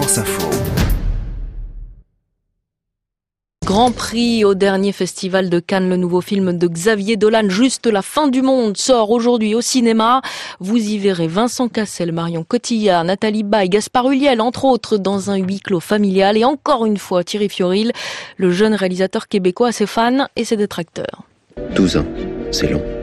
France Info. Grand prix au dernier festival de Cannes, le nouveau film de Xavier Dolan, Juste la fin du monde, sort aujourd'hui au cinéma. Vous y verrez Vincent Cassel, Marion Cotillard, Nathalie Baye, Gaspard Huliel, entre autres, dans un huis clos familial. Et encore une fois, Thierry Fioril, le jeune réalisateur québécois, ses fans et ses détracteurs. 12 ans, c'est long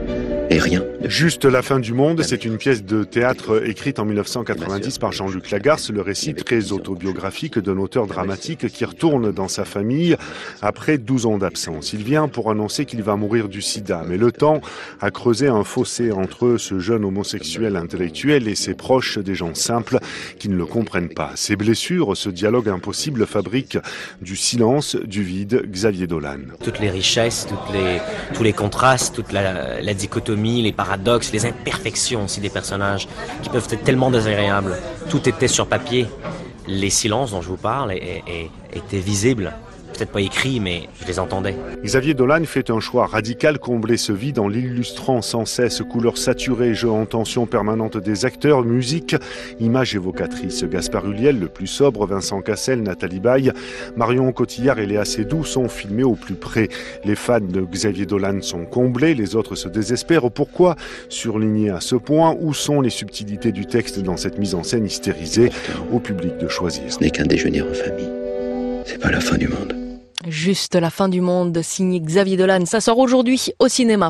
et rien. Juste la fin du monde, c'est une pièce de théâtre écrite en 1990 par Jean-Luc Lagarce, le récit très autobiographique d'un auteur dramatique qui retourne dans sa famille après 12 ans d'absence. Il vient pour annoncer qu'il va mourir du sida, mais le temps a creusé un fossé entre ce jeune homosexuel intellectuel et ses proches, des gens simples qui ne le comprennent pas. Ces blessures, ce dialogue impossible fabrique du silence, du vide, Xavier Dolan. Toutes les richesses, toutes les, tous les contrastes, toute la, la dichotomie les paradoxes, les imperfections aussi des personnages qui peuvent être tellement désagréables. Tout était sur papier. Les silences dont je vous parle étaient visibles peut-être pas écrit, mais je les entendais. Xavier Dolan fait un choix radical, combler ce vide en l'illustrant sans cesse, couleurs saturées, jeux en tension permanente des acteurs, musique, images évocatrices. Gaspard Huliel, le plus sobre, Vincent Cassel, Nathalie Baye, Marion Cotillard et Léa Seydoux sont filmés au plus près. Les fans de Xavier Dolan sont comblés, les autres se désespèrent. Pourquoi surligner à ce point? Où sont les subtilités du texte dans cette mise en scène hystérisée au public de choisir? Ce n'est qu'un déjeuner en famille. C'est pas la fin du monde. Juste la fin du monde, signé Xavier Dolan. Ça sort aujourd'hui au cinéma.